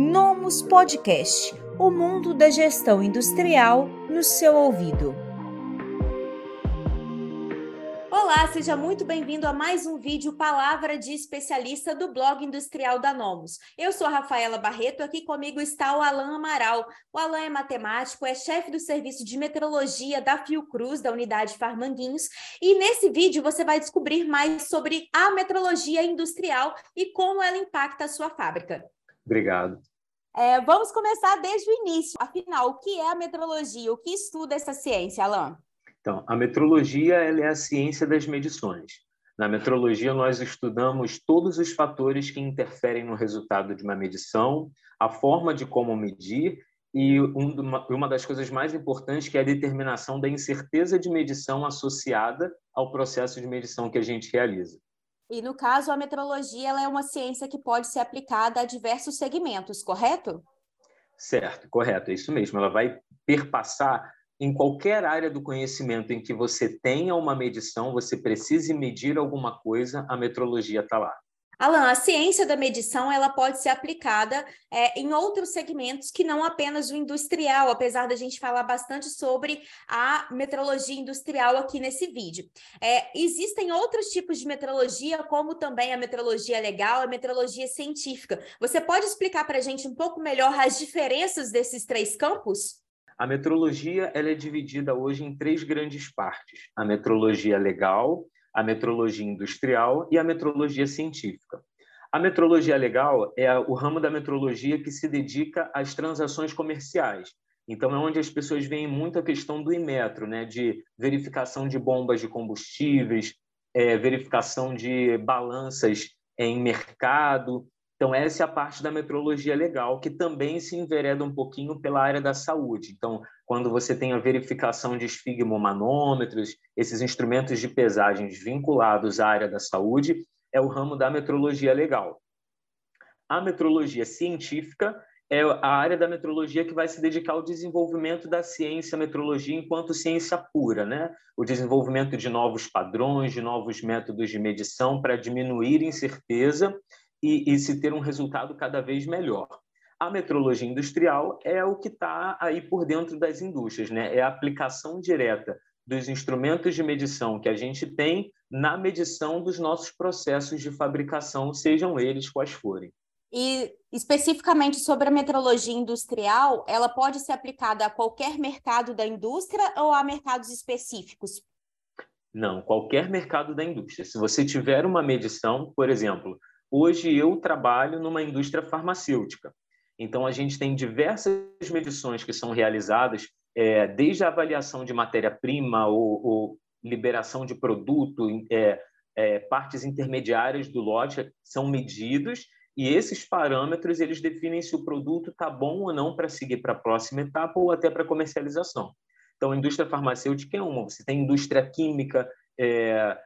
Nomus Podcast o mundo da gestão industrial no seu ouvido. Olá, seja muito bem-vindo a mais um vídeo Palavra de Especialista do blog industrial da Nomus. Eu sou a Rafaela Barreto, aqui comigo está o Alan Amaral. O Alan é matemático, é chefe do serviço de metrologia da Fiocruz, da unidade Farmanguinhos, e nesse vídeo você vai descobrir mais sobre a metrologia industrial e como ela impacta a sua fábrica. Obrigado. É, vamos começar desde o início. Afinal, o que é a metrologia? O que estuda essa ciência, Alain? Então, a metrologia é a ciência das medições. Na metrologia, nós estudamos todos os fatores que interferem no resultado de uma medição, a forma de como medir e uma das coisas mais importantes que é a determinação da incerteza de medição associada ao processo de medição que a gente realiza. E no caso, a metrologia é uma ciência que pode ser aplicada a diversos segmentos, correto? Certo, correto, é isso mesmo. Ela vai perpassar em qualquer área do conhecimento em que você tenha uma medição, você precise medir alguma coisa, a metrologia está lá. Alan, a ciência da medição ela pode ser aplicada é, em outros segmentos que não apenas o industrial, apesar da gente falar bastante sobre a metrologia industrial aqui nesse vídeo. É, existem outros tipos de metrologia, como também a metrologia legal, a metrologia científica. Você pode explicar para a gente um pouco melhor as diferenças desses três campos? A metrologia ela é dividida hoje em três grandes partes: a metrologia legal, a metrologia industrial e a metrologia científica. A metrologia legal é o ramo da metrologia que se dedica às transações comerciais. Então, é onde as pessoas veem muito a questão do Imetro, né? de verificação de bombas de combustíveis, é, verificação de balanças em mercado. Então, essa é a parte da metrologia legal, que também se envereda um pouquinho pela área da saúde. Então, quando você tem a verificação de esfigmomanômetros, esses instrumentos de pesagens vinculados à área da saúde, é o ramo da metrologia legal. A metrologia científica é a área da metrologia que vai se dedicar ao desenvolvimento da ciência metrologia enquanto ciência pura, né? O desenvolvimento de novos padrões, de novos métodos de medição para diminuir incerteza e, e se ter um resultado cada vez melhor. A metrologia industrial é o que está aí por dentro das indústrias, né? é a aplicação direta dos instrumentos de medição que a gente tem na medição dos nossos processos de fabricação, sejam eles quais forem. E especificamente sobre a metrologia industrial, ela pode ser aplicada a qualquer mercado da indústria ou a mercados específicos? Não, qualquer mercado da indústria. Se você tiver uma medição, por exemplo, Hoje eu trabalho numa indústria farmacêutica. Então, a gente tem diversas medições que são realizadas, é, desde a avaliação de matéria-prima ou, ou, liberação de produto, é, é, partes intermediárias do lote são medidos e esses parâmetros eles definem se o produto está bom ou não para seguir para a próxima etapa ou até para comercialização. Então, a indústria farmacêutica é uma. Você tem indústria química, é,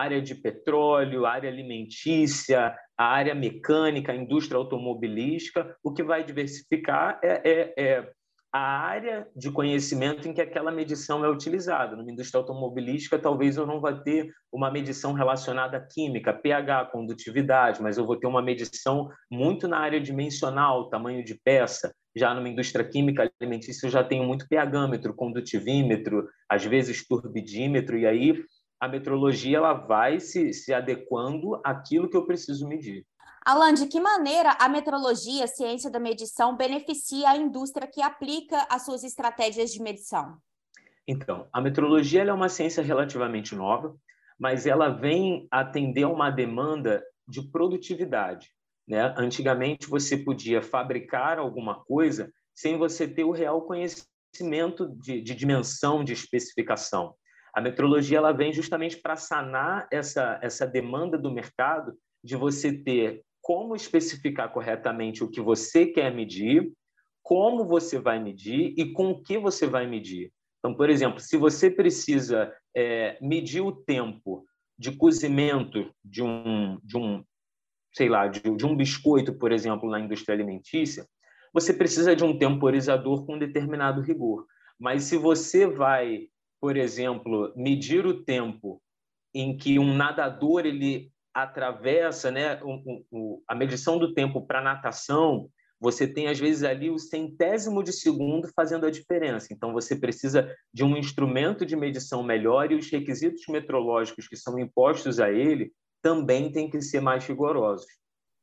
área de petróleo, área alimentícia, a área mecânica, a indústria automobilística. O que vai diversificar é, é, é, a área de conhecimento em que aquela medição é utilizada. Numa indústria automobilística, talvez eu não vá ter uma medição relacionada à química, pH, condutividade, mas eu vou ter uma medição muito na área dimensional, tamanho de peça. Já numa indústria química alimentícia, eu já tenho muito pHmetro, condutivímetro, às vezes turbidímetro, e aí a metrologia ela vai se, se adequando àquilo que eu preciso medir. Alan, de que maneira a metrologia, a ciência da medição, beneficia a indústria que aplica as suas estratégias de medição? Então, a metrologia é uma ciência relativamente nova, mas ela vem atender a uma demanda de produtividade. Né? Antigamente, você podia fabricar alguma coisa sem você ter o real conhecimento de, de dimensão, de especificação. A metrologia ela vem justamente para sanar essa, essa demanda do mercado de você ter como especificar corretamente o que você quer medir, como você vai medir e com o que você vai medir. Então, por exemplo, se você precisa é, medir o tempo de cozimento de um, de um sei lá, de, de um biscoito, por exemplo, na indústria alimentícia, você precisa de um temporizador com determinado rigor. Mas se você vai por exemplo, medir o tempo em que um nadador ele atravessa, né, a medição do tempo para natação, você tem, às vezes, ali o centésimo de segundo fazendo a diferença. Então, você precisa de um instrumento de medição melhor e os requisitos metrológicos que são impostos a ele também têm que ser mais rigorosos.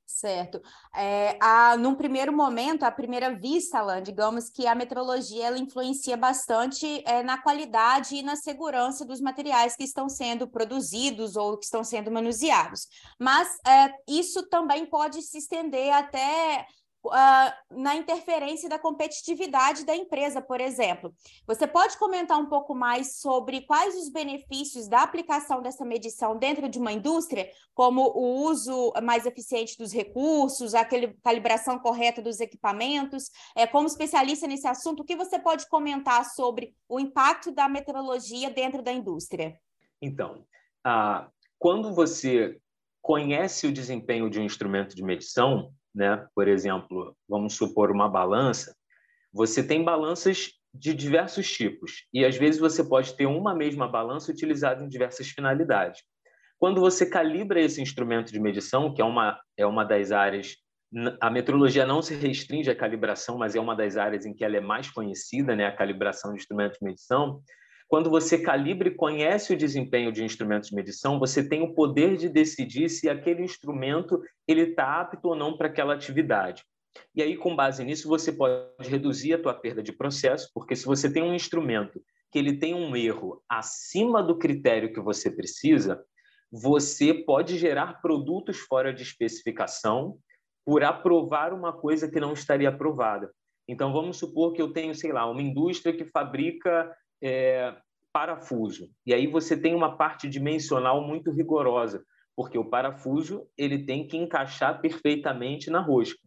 Certo. É, a, num primeiro momento, à primeira vista, Alain, digamos que a metrologia ela influencia bastante é, na qualidade e na segurança dos materiais que estão sendo produzidos ou que estão sendo manuseados. Mas é, isso também pode se estender até Uh, na interferência da competitividade da empresa, por exemplo. Você pode comentar um pouco mais sobre quais os benefícios da aplicação dessa medição dentro de uma indústria, como o uso mais eficiente dos recursos, a calibração correta dos equipamentos? É, como especialista nesse assunto, o que você pode comentar sobre o impacto da meteorologia dentro da indústria? Então, uh, quando você conhece o desempenho de um instrumento de medição, né? Por exemplo, vamos supor uma balança, você tem balanças de diversos tipos e às vezes você pode ter uma mesma balança utilizada em diversas finalidades. Quando você calibra esse instrumento de medição, que é uma é uma das áreas a metrologia não se restringe à calibração, mas é uma das áreas em que ela é mais conhecida, né, a calibração de instrumentos de medição. Quando você calibra e conhece o desempenho de instrumentos de medição, você tem o poder de decidir se aquele instrumento ele está apto ou não para aquela atividade. E aí, com base nisso, você pode reduzir a tua perda de processo, porque se você tem um instrumento que ele tem um erro acima do critério que você precisa, você pode gerar produtos fora de especificação por aprovar uma coisa que não estaria aprovada. Então, vamos supor que eu tenho, sei lá, uma indústria que fabrica é, parafuso. E aí você tem uma parte dimensional muito rigorosa, porque o parafuso ele tem que encaixar perfeitamente na rosca.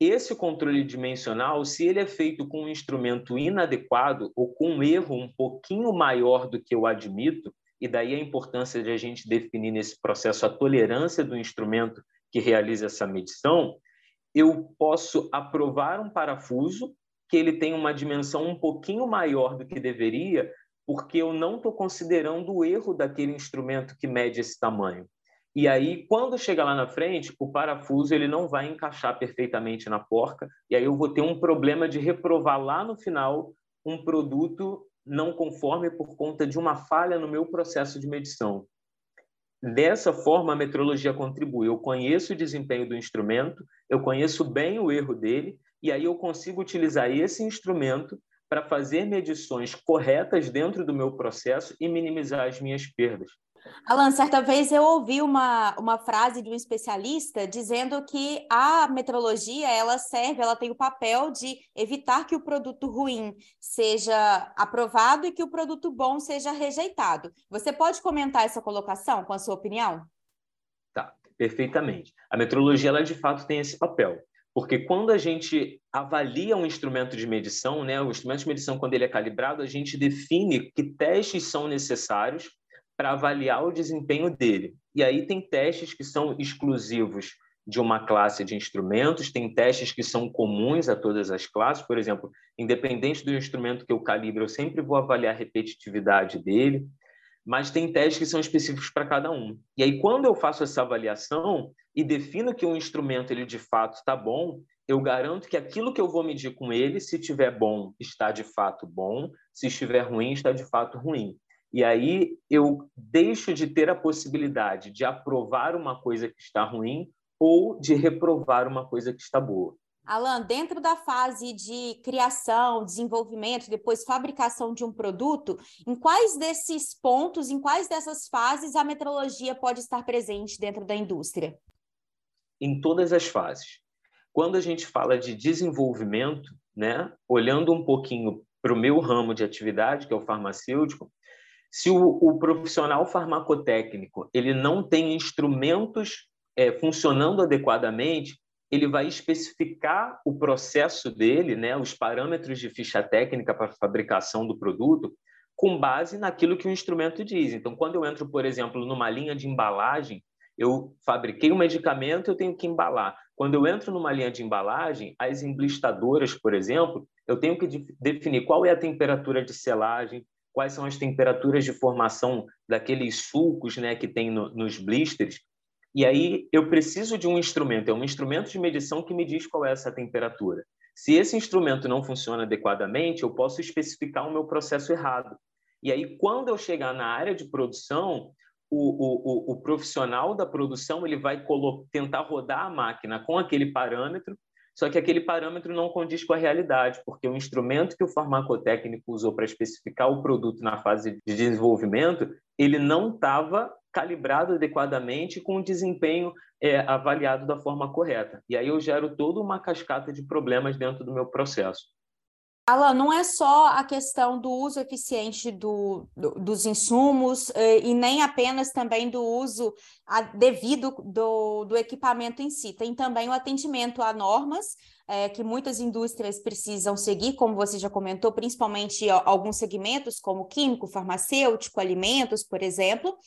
Esse controle dimensional, se ele é feito com um instrumento inadequado ou com um erro um pouquinho maior do que eu admito, e daí a importância de a gente definir nesse processo a tolerância do instrumento que realiza essa medição, eu posso aprovar um parafuso que ele tem uma dimensão um pouquinho maior do que deveria, porque eu não estou considerando o erro daquele instrumento que mede esse tamanho. E aí, quando chega lá na frente, o parafuso ele não vai encaixar perfeitamente na porca, e aí eu vou ter um problema de reprovar lá no final um produto não conforme por conta de uma falha no meu processo de medição. Dessa forma, a metrologia contribui. Eu conheço o desempenho do instrumento, eu conheço bem o erro dele, e aí eu consigo utilizar esse instrumento para fazer medições corretas dentro do meu processo e minimizar as minhas perdas. Alan, certa vez eu ouvi uma, uma frase de um especialista dizendo que a metrologia ela serve, ela tem o papel de evitar que o produto ruim seja aprovado e que o produto bom seja rejeitado. Você pode comentar essa colocação com a sua opinião? Tá, perfeitamente. A metrologia ela de fato tem esse papel. Porque quando a gente avalia um instrumento de medição, né, o instrumento de medição, quando ele é calibrado, a gente define que testes são necessários para avaliar o desempenho dele. E aí tem testes que são exclusivos de uma classe de instrumentos, tem testes que são comuns a todas as classes, por exemplo, independente do instrumento que eu calibro, eu sempre vou avaliar a repetitividade dele, mas tem testes que são específicos para cada um. E aí, quando eu faço essa avaliação e defino que um instrumento ele de fato está bom, eu garanto que aquilo que eu vou medir com ele, se estiver bom, está de fato bom, se estiver ruim, está de fato ruim. E aí eu deixo de ter a possibilidade de aprovar uma coisa que está ruim ou de reprovar uma coisa que está boa. Alan, dentro da fase de criação, desenvolvimento, depois fabricação de um produto, em quais desses pontos, em quais dessas fases a metrologia pode estar presente dentro da indústria? Em todas as fases. Quando a gente fala de desenvolvimento, né, olhando um pouquinho para o meu ramo de atividade, que é o farmacêutico, se o, o profissional farmacotécnico ele não tem instrumentos é, funcionando adequadamente, ele vai especificar o processo dele, né, os parâmetros de ficha técnica para fabricação do produto, com base naquilo que o instrumento diz. Então, quando eu entro, por exemplo, numa linha de embalagem, eu fabriquei um medicamento, eu tenho que embalar. Quando eu entro numa linha de embalagem, as emblistadoras, por exemplo, eu tenho que definir qual é a temperatura de selagem, quais são as temperaturas de formação daqueles sulcos né, que tem no, nos blisters, E aí eu preciso de um instrumento, é um instrumento de medição que me diz qual é essa temperatura. Se esse instrumento não funciona adequadamente, eu posso especificar o meu processo errado. E aí, quando eu chegar na área de produção, o, o, o, profissional da produção ele vai tentar rodar a máquina com aquele parâmetro, só que aquele parâmetro não condiz com a realidade, porque o instrumento que o farmacotécnico usou para especificar o produto na fase de desenvolvimento, ele não estava calibrado adequadamente com o desempenho é, avaliado da forma correta. E aí eu gero toda uma cascata de problemas dentro do meu processo. Alan, não é só a questão do uso eficiente do, do, dos insumos eh, e nem apenas também do uso devido do, do equipamento em si, tem também o atendimento a normas eh, que muitas indústrias precisam seguir, como você já comentou, principalmente alguns segmentos, como químico, farmacêutico, alimentos, por exemplo.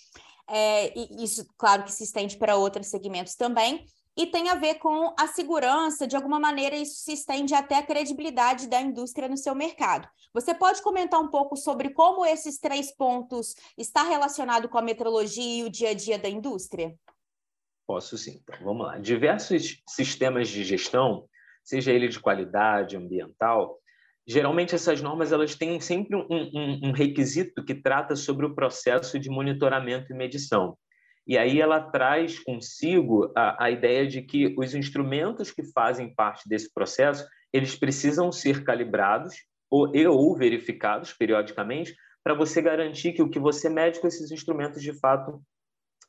É, e isso, claro, que se estende para outros segmentos também e tem a ver com a segurança, de alguma maneira isso se estende até a credibilidade da indústria no seu mercado. Você pode comentar um pouco sobre como esses três pontos está relacionado com a metrologia e o dia a dia da indústria? Posso sim. Então, vamos lá. Diversos sistemas de gestão, seja ele de qualidade ambiental, geralmente essas normas elas têm sempre um, um, um requisito que trata sobre o processo de monitoramento e medição. E aí ela traz consigo a, a ideia de que os instrumentos que fazem parte desse processo, eles precisam ser calibrados ou, e, ou verificados periodicamente para você garantir que o que você mede com esses instrumentos de fato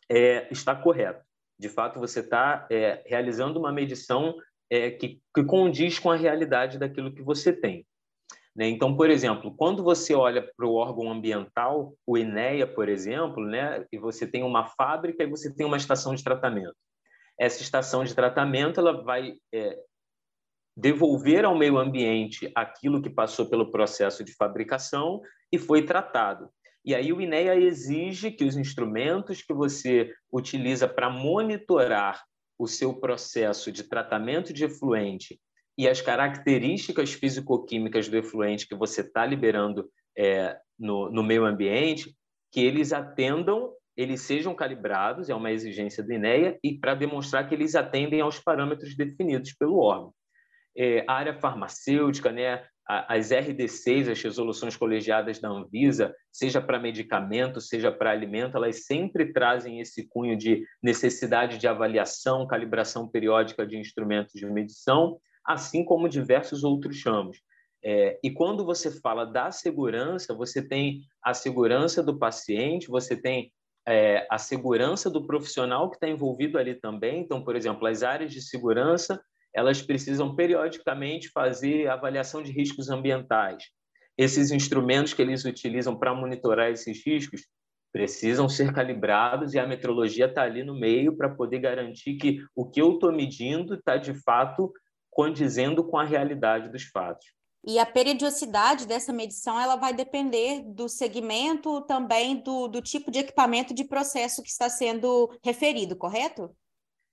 é, está correto. De fato, você está é, realizando uma medição é, que, que condiz com a realidade daquilo que você tem. Né? Então, por exemplo, quando você olha para o órgão ambiental, o INEA, por exemplo, né? e você tem uma fábrica e você tem uma estação de tratamento. Essa estação de tratamento ela vai é, devolver ao meio ambiente aquilo que passou pelo processo de fabricação e foi tratado. E aí o INEA exige que os instrumentos que você utiliza para monitorar o seu processo de tratamento de efluente e as características físico-químicas do efluente que você está liberando é, no, no meio ambiente, que eles atendam, eles sejam calibrados, é uma exigência do INEA, e para demonstrar que eles atendem aos parâmetros definidos pelo órgão. É, a área farmacêutica, né, as RDCs, as resoluções colegiadas da Anvisa, seja para medicamento, seja para alimento, elas sempre trazem esse cunho de necessidade de avaliação, calibração periódica de instrumentos de medição, assim como diversos outros ramos. É, e quando você fala da segurança, você tem a segurança do paciente, você tem é, a segurança do profissional que está envolvido ali também. Então, por exemplo, as áreas de segurança, elas precisam periodicamente fazer avaliação de riscos ambientais. Esses instrumentos que eles utilizam para monitorar esses riscos precisam ser calibrados e a metrologia está ali no meio para poder garantir que o que eu estou medindo está de fato condizendo com a realidade dos fatos. E a periodicidade dessa medição ela vai depender do segmento, também do, do tipo de equipamento de processo que está sendo referido, correto?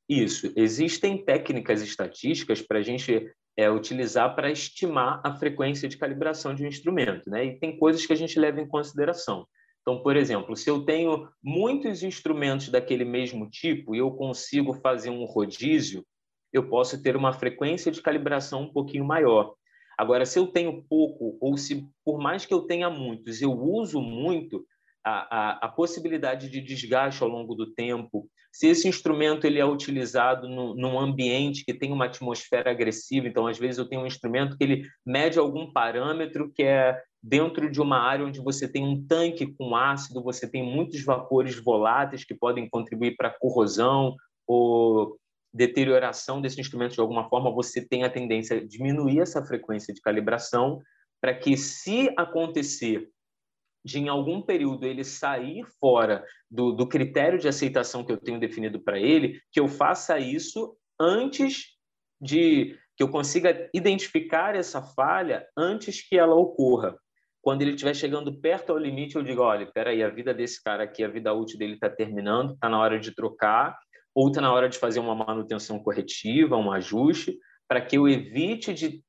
Isso. Existem técnicas estatísticas para a gente é, utilizar para estimar a frequência de calibração de um instrumento, né? E tem coisas que a gente leva em consideração. Então, por exemplo, se eu tenho muitos instrumentos daquele mesmo tipo e eu consigo fazer um rodízio, eu posso ter uma frequência de calibração um pouquinho maior. Agora, se eu tenho pouco, ou se por mais que eu tenha muitos, eu uso muito, a, a, a possibilidade de desgaste ao longo do tempo, se esse instrumento ele é utilizado no, num ambiente que tem uma atmosfera agressiva, então às vezes eu tenho um instrumento que ele mede algum parâmetro que é dentro de uma área onde você tem um tanque com ácido, você tem muitos vapores voláteis que podem contribuir para corrosão ou deterioração desse instrumento de alguma forma, você tem a tendência a diminuir essa frequência de calibração para que, se acontecer de em algum período ele sair fora do, do critério de aceitação que eu tenho definido para ele, que eu faça isso antes de que eu consiga identificar essa falha antes que ela ocorra. Quando ele estiver chegando perto ao limite, eu digo, olha, espera aí, a vida desse cara aqui, a vida útil dele está terminando, está na hora de trocar, ou está na hora de fazer uma manutenção corretiva, um ajuste, para que eu evite de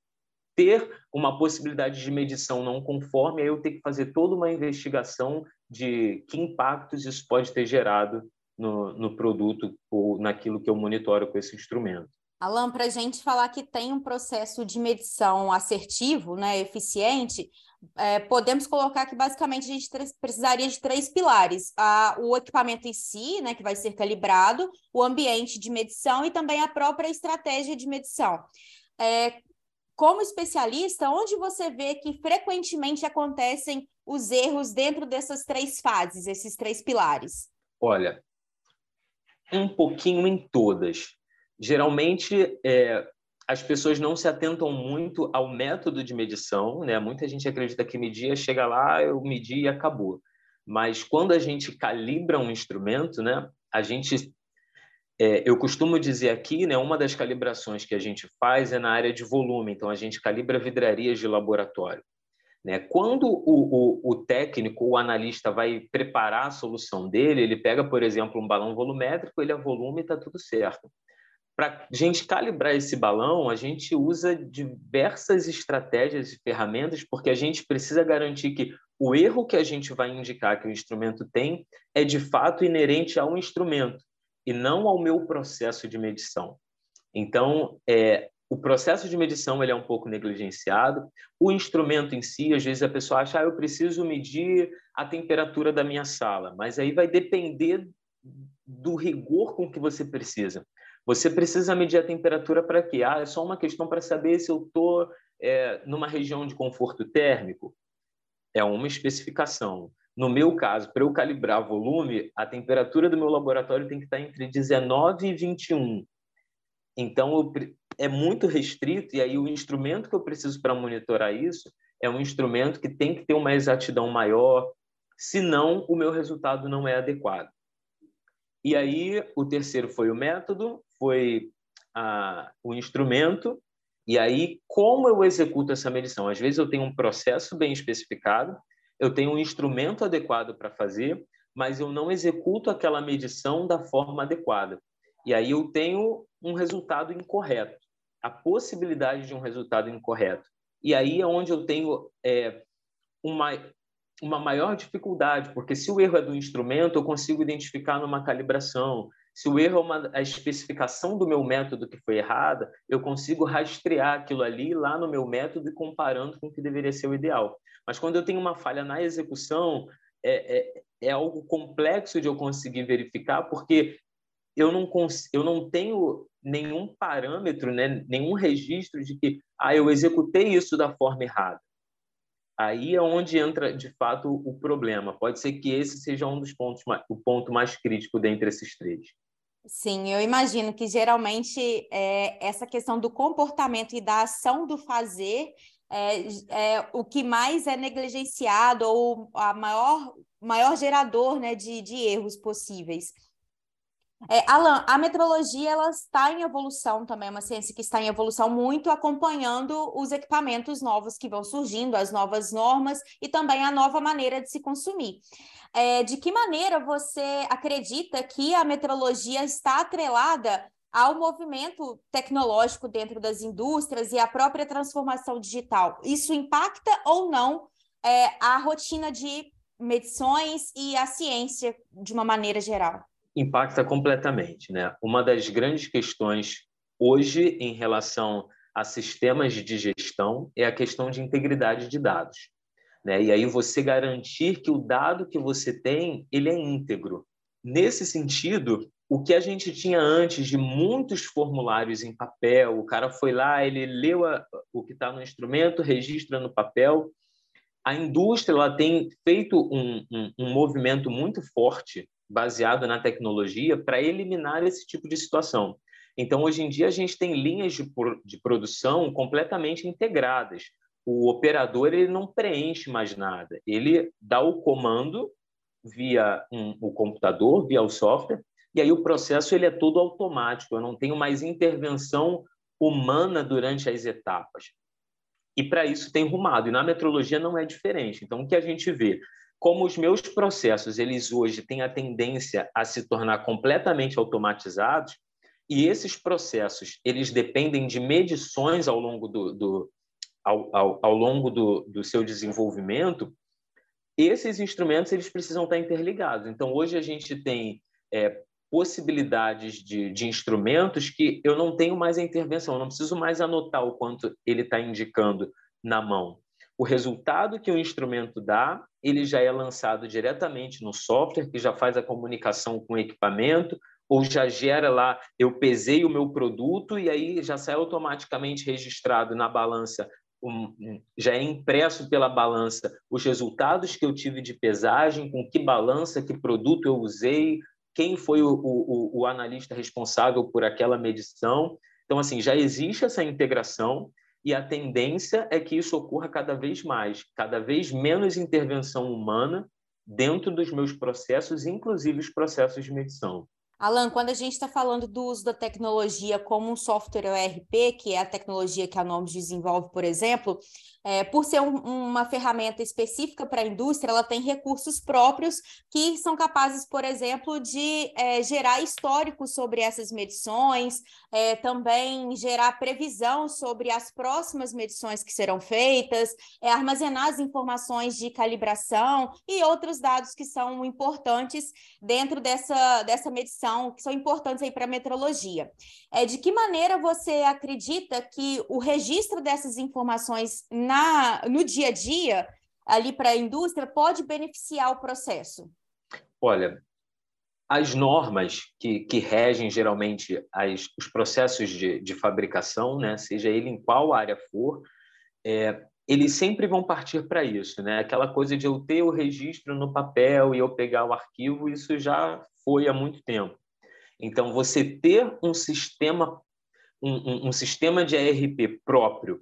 ter uma possibilidade de medição não conforme, aí eu tenho que fazer toda uma investigação de que impactos isso pode ter gerado no, no produto ou naquilo que eu monitoro com esse instrumento. Alan, para a gente falar que tem um processo de medição assertivo, né, eficiente, é, podemos colocar que basicamente a gente precisaria de três pilares: a, o equipamento em si, né, que vai ser calibrado, o ambiente de medição e também a própria estratégia de medição. É, como especialista, onde você vê que frequentemente acontecem os erros dentro dessas três fases, esses três pilares? Olha, um pouquinho em todas. Geralmente, é, as pessoas não se atentam muito ao método de medição, né? Muita gente acredita que medir, chega lá, eu medi e acabou. Mas quando a gente calibra um instrumento, né? A gente, é, eu costumo dizer aqui, né? Uma das calibrações que a gente faz é na área de volume. Então a gente calibra vidrarias de laboratório. Né? Quando o, o, o, técnico, o analista vai preparar a solução dele, ele pega, por exemplo, um balão volumétrico, ele é volume e está tudo certo. Para gente calibrar esse balão, a gente usa diversas estratégias e ferramentas, porque a gente precisa garantir que o erro que a gente vai indicar que o instrumento tem é de fato inerente ao instrumento e não ao meu processo de medição. Então, é, o processo de medição ele é um pouco negligenciado. O instrumento em si, às vezes a pessoa acha, ah, eu preciso medir a temperatura da minha sala, mas aí vai depender do rigor com que você precisa. Você precisa medir a temperatura para quê? Ah, é só uma questão para saber se eu estou é, numa região de conforto térmico? É uma especificação. No meu caso, para eu calibrar volume, a temperatura do meu laboratório tem que estar entre 19 e 21. Então, eu, é muito restrito, e aí o instrumento que eu preciso para monitorar isso é um instrumento que tem que ter uma exatidão maior, senão o meu resultado não é adequado. E aí, o terceiro foi o método, foi a, o instrumento, e aí como eu executo essa medição? Às vezes eu tenho um processo bem especificado, eu tenho um instrumento adequado para fazer, mas eu não executo aquela medição da forma adequada. E aí eu tenho um resultado incorreto, a possibilidade de um resultado incorreto. E aí é onde eu tenho é, uma, uma maior dificuldade, porque se o erro é do instrumento, eu consigo identificar numa calibração. Se o erro é uma, a especificação do meu método que foi errada, eu consigo rastrear aquilo ali lá no meu método e comparando com o que deveria ser o ideal. Mas quando eu tenho uma falha na execução, é, é, é algo complexo de eu conseguir verificar, porque eu não, eu não tenho nenhum parâmetro, né, nenhum registro de que ah, eu executei isso da forma errada. Aí é onde entra, de fato, o problema. Pode ser que esse seja um dos pontos, o ponto mais crítico dentre esses três. Sim, eu imagino que geralmente é, essa questão do comportamento e da ação do fazer é, é o que mais é negligenciado ou a maior, maior gerador né, de, de erros possíveis. É, Alan, a metrologia ela está em evolução também, é uma ciência que está em evolução muito, acompanhando os equipamentos novos que vão surgindo, as novas normas e também a nova maneira de se consumir. É, de que maneira você acredita que a metrologia está atrelada ao movimento tecnológico dentro das indústrias e à própria transformação digital? Isso impacta ou não é, a rotina de medições e a ciência de uma maneira geral? Impacta completamente. Né? Uma das grandes questões hoje em relação a sistemas de gestão é a questão de integridade de dados. Né? E aí você garantir que o dado que você tem ele é íntegro. Nesse sentido, o que a gente tinha antes de muitos formulários em papel, o cara foi lá, ele leu a, o que está no instrumento, registra no papel. A indústria ela tem feito um, um, um movimento muito forte baseado na tecnologia para eliminar esse tipo de situação. Então, hoje em dia, a gente tem linhas de, de produção completamente integradas. O operador ele não preenche mais nada, ele dá o comando via um, o computador, via o software, e aí o processo ele é todo automático, eu não tenho mais intervenção humana durante as etapas. E para isso tem rumado, e na metrologia não é diferente. Então, o que a gente vê? Como os meus processos eles hoje têm a tendência a se tornar completamente automatizados e esses processos eles dependem de medições ao longo do, do ao, ao, ao, longo do, do seu desenvolvimento esses instrumentos eles precisam estar interligados então hoje a gente tem é, possibilidades de, de instrumentos que eu não tenho mais a intervenção, eu não preciso mais anotar o quanto ele está indicando na mão. O resultado que o instrumento dá, ele já é lançado diretamente no software, que já faz a comunicação com o equipamento, ou já gera lá, eu pesei o meu produto e aí já sai automaticamente registrado na balança, já é impresso pela balança os resultados que eu tive de pesagem, com que balança, que produto eu usei, quem foi o, o, o analista responsável por aquela medição. Então, assim, já existe essa integração e a tendência é que isso ocorra cada vez mais, cada vez menos intervenção humana dentro dos meus processos, inclusive os processos de medição. Alan, quando a gente está falando do uso da tecnologia como um software ERP, que é a tecnologia que a Nomes desenvolve, por exemplo, é, por ser um, uma ferramenta específica para a indústria, ela tem recursos próprios que são capazes, por exemplo, de é, gerar históricos sobre essas medições, é, também gerar previsão sobre as próximas medições que serão feitas, é, armazenar as informações de calibração e outros dados que são importantes dentro dessa, dessa medição, que são importantes aí para a metrologia. É, de que maneira você acredita que o registro dessas informações na, no dia a dia, ali para a indústria, pode beneficiar o processo? Olha, as normas que, que regem geralmente as, os processos de, de fabricação, né, seja ele em qual área for, é, eles sempre vão partir para isso, né? Aquela coisa de eu ter o registro no papel e eu pegar o arquivo, isso já foi há muito tempo. Então, você ter um sistema, um, um, um sistema de ERP próprio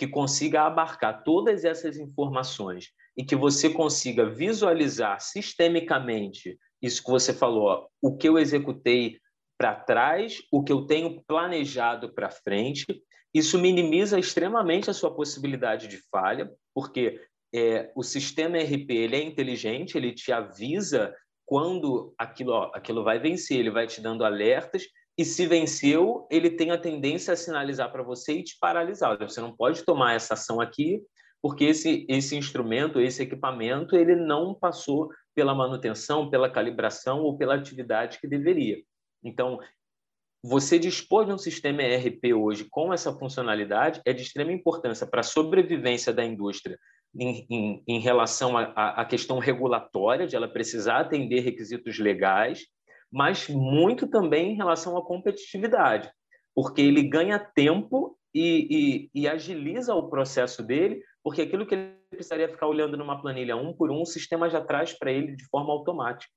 que consiga abarcar todas essas informações e que você consiga visualizar sistemicamente isso que você falou, ó, o que eu executei para trás, o que eu tenho planejado para frente, isso minimiza extremamente a sua possibilidade de falha, porque é, o sistema ERP ele é inteligente, ele te avisa quando aquilo, ó, aquilo vai vencer, ele vai te dando alertas e se venceu, ele tem a tendência a sinalizar para você e te paralisar. Você não pode tomar essa ação aqui, porque esse, esse instrumento, esse equipamento, ele não passou pela manutenção, pela calibração ou pela atividade que deveria. Então, você dispor de um sistema ERP hoje com essa funcionalidade é de extrema importância para a sobrevivência da indústria em, em, em relação à questão regulatória, de ela precisar atender requisitos legais, mas muito também em relação à competitividade, porque ele ganha tempo e, e, e, agiliza o processo dele, porque aquilo que ele precisaria ficar olhando numa planilha um por um, o sistema já traz para ele de forma automática.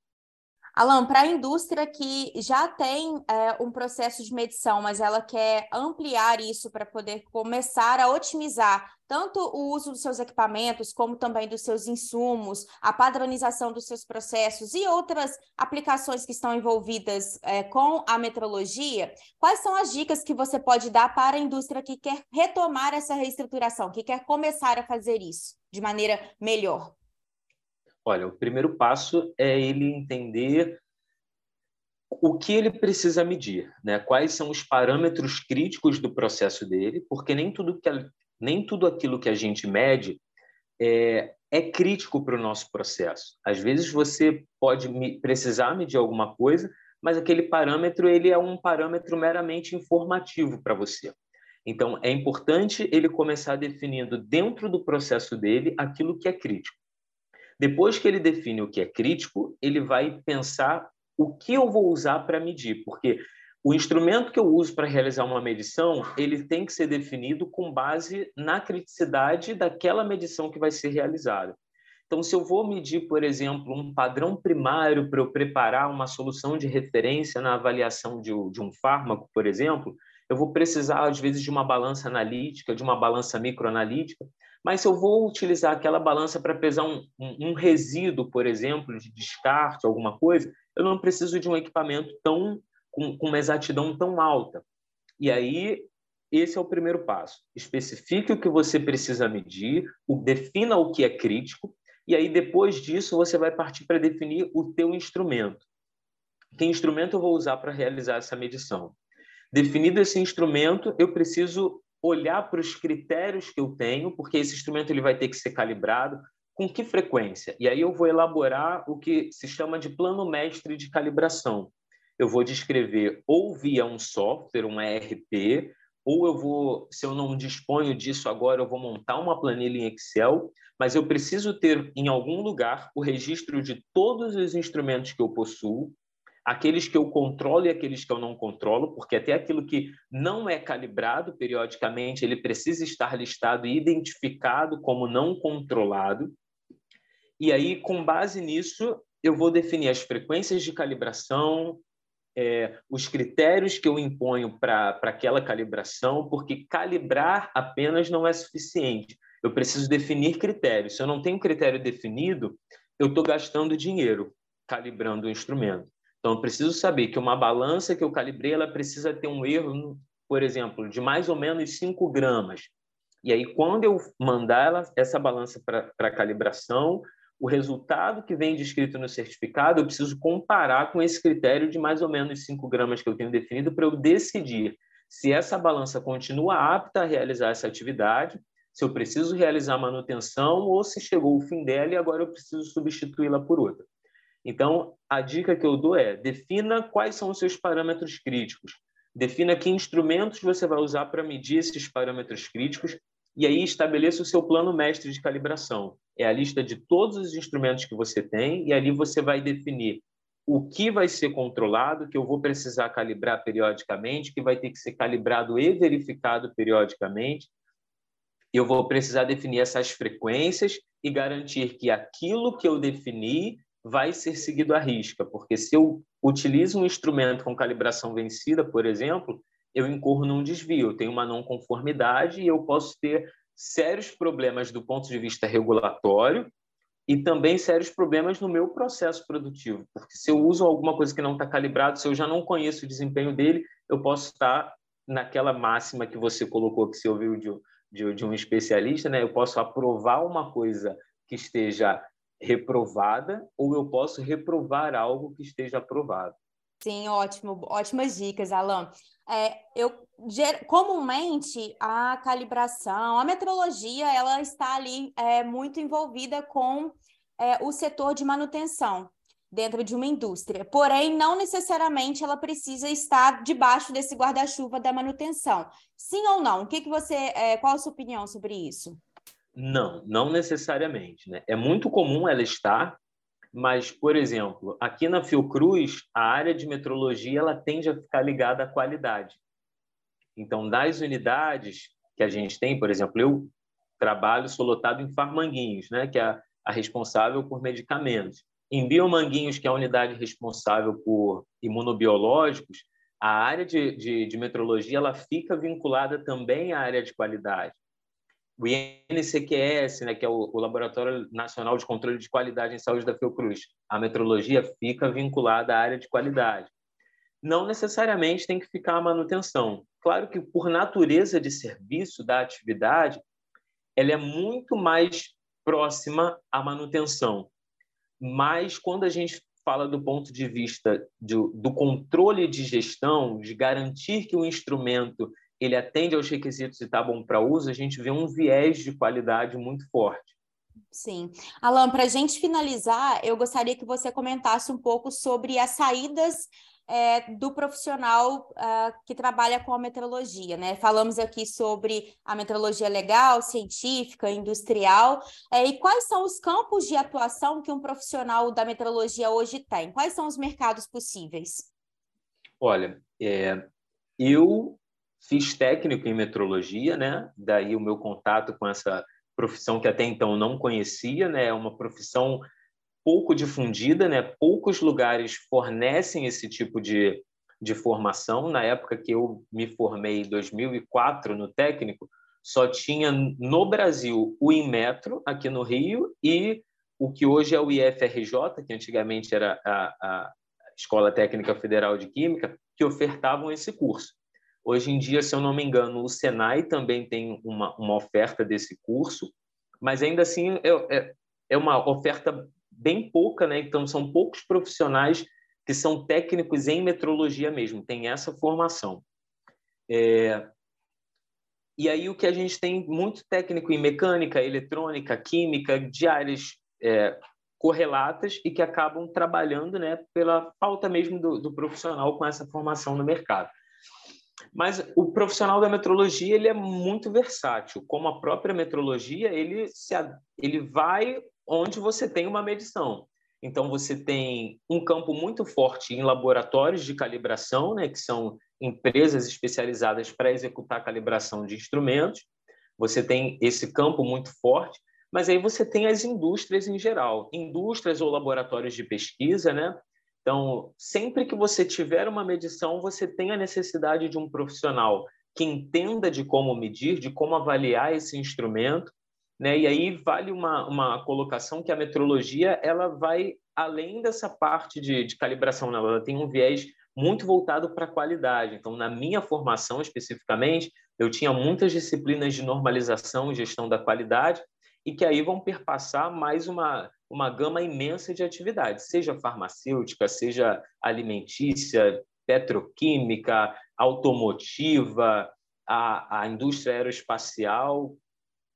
Alan, para a indústria que já tem é, um processo de medição, mas ela quer ampliar isso para poder começar a otimizar tanto o uso dos seus equipamentos, como também dos seus insumos, a padronização dos seus processos e outras aplicações que estão envolvidas é, com a metrologia, quais são as dicas que você pode dar para a indústria que quer retomar essa reestruturação, que quer começar a fazer isso de maneira melhor? Olha, o primeiro passo é ele entender o que ele precisa medir, né? Quais são os parâmetros críticos do processo dele, porque nem tudo que nem tudo aquilo que a gente mede é, é crítico para o nosso processo. Às vezes você pode precisar medir alguma coisa, mas aquele parâmetro ele é um parâmetro meramente informativo para você. Então é importante ele começar definindo dentro do processo dele aquilo que é crítico. Depois que ele define o que é crítico, ele vai pensar o que eu vou usar para medir, porque o instrumento que eu uso para realizar uma medição, ele tem que ser definido com base na criticidade daquela medição que vai ser realizada. Então, se eu vou medir, por exemplo, um padrão primário para eu preparar uma solução de referência na avaliação de, de um fármaco, por exemplo, eu vou precisar, às vezes, de uma balança analítica, de uma balança microanalítica, mas se eu vou utilizar aquela balança para pesar um, um, um, resíduo, por exemplo, de descarte, alguma coisa, eu não preciso de um equipamento tão com, com uma exatidão tão alta. E aí, esse é o primeiro passo. Especifique o que você precisa medir, defina o que é crítico, e aí, depois disso, você vai partir para definir o teu instrumento. Que instrumento eu vou usar para realizar essa medição? Definido esse instrumento, eu preciso olhar para os critérios que eu tenho, porque esse instrumento ele vai ter que ser calibrado, com que frequência? E aí eu vou elaborar o que se chama de plano mestre de calibração. Eu vou descrever ou via um software, um ERP, ou eu vou, se eu não disponho disso agora, eu vou montar uma planilha em Excel, mas eu preciso ter em algum lugar o registro de todos os instrumentos que eu possuo, aqueles que eu controlo e aqueles que eu não controlo, porque até aquilo que não é calibrado periodicamente, ele precisa estar listado e identificado como não controlado. E aí, com base nisso, eu vou definir as frequências de calibração, é, os critérios que eu imponho para aquela calibração, porque calibrar apenas não é suficiente. Eu preciso definir critérios. Se eu não tenho critério definido, eu estou gastando dinheiro calibrando o instrumento. Então, eu preciso saber que uma balança que eu calibrei, ela precisa ter um erro, por exemplo, de mais ou menos 5 gramas. E aí, quando eu mandar ela, essa balança para calibração, o resultado que vem descrito no certificado, eu preciso comparar com esse critério de mais ou menos 5 gramas que eu tenho definido para eu decidir se essa balança continua apta a realizar essa atividade, se eu preciso realizar manutenção ou se chegou o fim dela e agora eu preciso substituí-la por outra. Então, a dica que eu dou é: defina quais são os seus parâmetros críticos. Defina que instrumentos você vai usar para medir esses parâmetros críticos e aí estabeleça o seu plano mestre de calibração. É a lista de todos os instrumentos que você tem e ali você vai definir o que vai ser controlado, que eu vou precisar calibrar periodicamente, que vai ter que ser calibrado e verificado periodicamente. Eu vou precisar definir essas frequências e garantir que aquilo que eu defini vai ser seguido à risca, porque se eu utilizo um instrumento com calibração vencida, por exemplo, eu incorro num desvio, eu tenho uma não conformidade e eu posso ter sérios problemas do ponto de vista regulatório e também sérios problemas no meu processo produtivo, porque se eu uso alguma coisa que não está calibrado, se eu já não conheço o desempenho dele, eu posso estar naquela máxima que você colocou, que você ouviu de, de, de um especialista, né? eu posso aprovar uma coisa que esteja reprovada ou eu posso reprovar algo que esteja aprovado. Sim, ótimo, ótimas dicas, Alan. É, eu comumente a calibração, a metrologia, ela está ali é, muito envolvida com é, o setor de manutenção dentro de uma indústria. Porém, não necessariamente ela precisa estar debaixo desse guarda-chuva da manutenção. Sim ou não? O que, que você, é, qual a sua opinião sobre isso? Não, não necessariamente. Né? É muito comum ela estar, mas, por exemplo, aqui na Fiocruz, a área de metrologia ela tende a ficar ligada à qualidade. Então, das unidades que a gente tem, por exemplo, eu trabalho, sou lotado em Farmanguinhos, né, que é a, responsável por medicamentos. Em Biomanguinhos, que é a unidade responsável por imunobiológicos, a área de, de, de metrologia ela fica vinculada também à área de qualidade o INCQS, né, que é o, o, Laboratório Nacional de Controle de Qualidade em Saúde da Fiocruz, a metrologia fica vinculada à área de qualidade. Não necessariamente tem que ficar a manutenção. Claro que, por natureza de serviço da atividade, ela é muito mais próxima à manutenção. Mas, quando a gente fala do ponto de vista do, do controle de gestão, de garantir que o instrumento ele atende aos requisitos e está bom para uso, a gente vê um viés de qualidade muito forte. Sim. Alan, para a gente finalizar, eu gostaria que você comentasse um pouco sobre as saídas é, do profissional uh, que trabalha com a metrologia, né? Falamos aqui sobre a metrologia legal, científica, industrial, é, e quais são os campos de atuação que um profissional da metrologia hoje tem? Quais são os mercados possíveis? Olha, é, eu Fiz técnico em metrologia, né? Daí o meu contato com essa profissão que até então não conhecia, né? É uma profissão pouco difundida, né? Poucos lugares fornecem esse tipo de, de formação. Na época que eu me formei, em 2004, no técnico, só tinha no Brasil o Inmetro, aqui no Rio, e o que hoje é o IFRJ, que antigamente era a, a Escola Técnica Federal de Química, que ofertavam esse curso. Hoje em dia, se eu não me engano, o Senai também tem uma, uma oferta desse curso, mas ainda assim é, é, é uma oferta bem pouca, né? Então, são poucos profissionais que são técnicos em metrologia mesmo, tem essa formação. É... E aí o que a gente tem muito técnico em mecânica, eletrônica, química, de áreas é, correlatas e que acabam trabalhando né, pela falta mesmo do, do profissional com essa formação no mercado. Mas o profissional da metrologia ele é muito versátil. Como a própria metrologia, ele, se, ele vai onde você tem uma medição. Então, você tem um campo muito forte em laboratórios de calibração, né, que são empresas especializadas para executar a calibração de instrumentos. Você tem esse campo muito forte, mas aí você tem as indústrias em geral, indústrias ou laboratórios de pesquisa, né? Então, sempre que você tiver uma medição, você tem a necessidade de um profissional que entenda de como medir, de como avaliar esse instrumento, né? E aí vale uma, uma colocação que a metrologia ela vai além dessa parte de, de calibração, né? ela tem um viés muito voltado para a qualidade. Então, na minha formação especificamente, eu tinha muitas disciplinas de normalização e gestão da qualidade, e que aí vão perpassar mais uma, uma gama imensa de atividades, seja farmacêutica, seja alimentícia, petroquímica, automotiva, a, a indústria aeroespacial,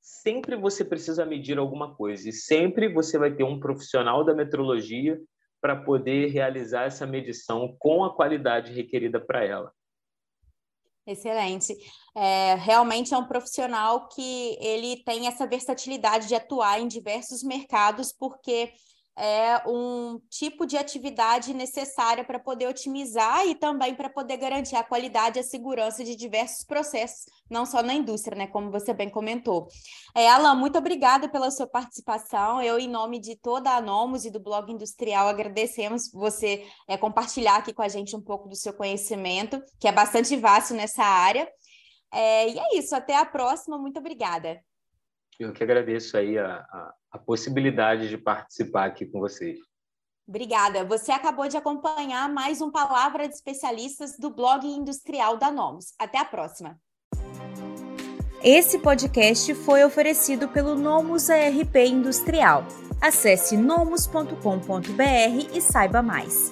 sempre você precisa medir alguma coisa e sempre você vai ter um profissional da metrologia para poder realizar essa medição com a qualidade requerida para ela. Excelente. É, realmente é um profissional que ele tem essa versatilidade de atuar em diversos mercados, porque é um tipo de atividade necessária para poder otimizar e também para poder garantir a qualidade e a segurança de diversos processos, não só na indústria, né? Como você bem comentou. É, Alan, muito obrigada pela sua participação. Eu, em nome de toda a Nomos e do Blog Industrial, agradecemos você é, compartilhar aqui com a gente um pouco do seu conhecimento, que é bastante vasto nessa área. É, e é isso, até a próxima. Muito obrigada. Eu que agradeço aí a, a, a possibilidade de participar aqui com vocês. Obrigada. Você acabou de acompanhar mais um Palavra de Especialistas do blog industrial da Nomos. Até a próxima. Esse podcast foi oferecido pelo Nomus ARP Industrial. Acesse nomus.com.br e saiba mais.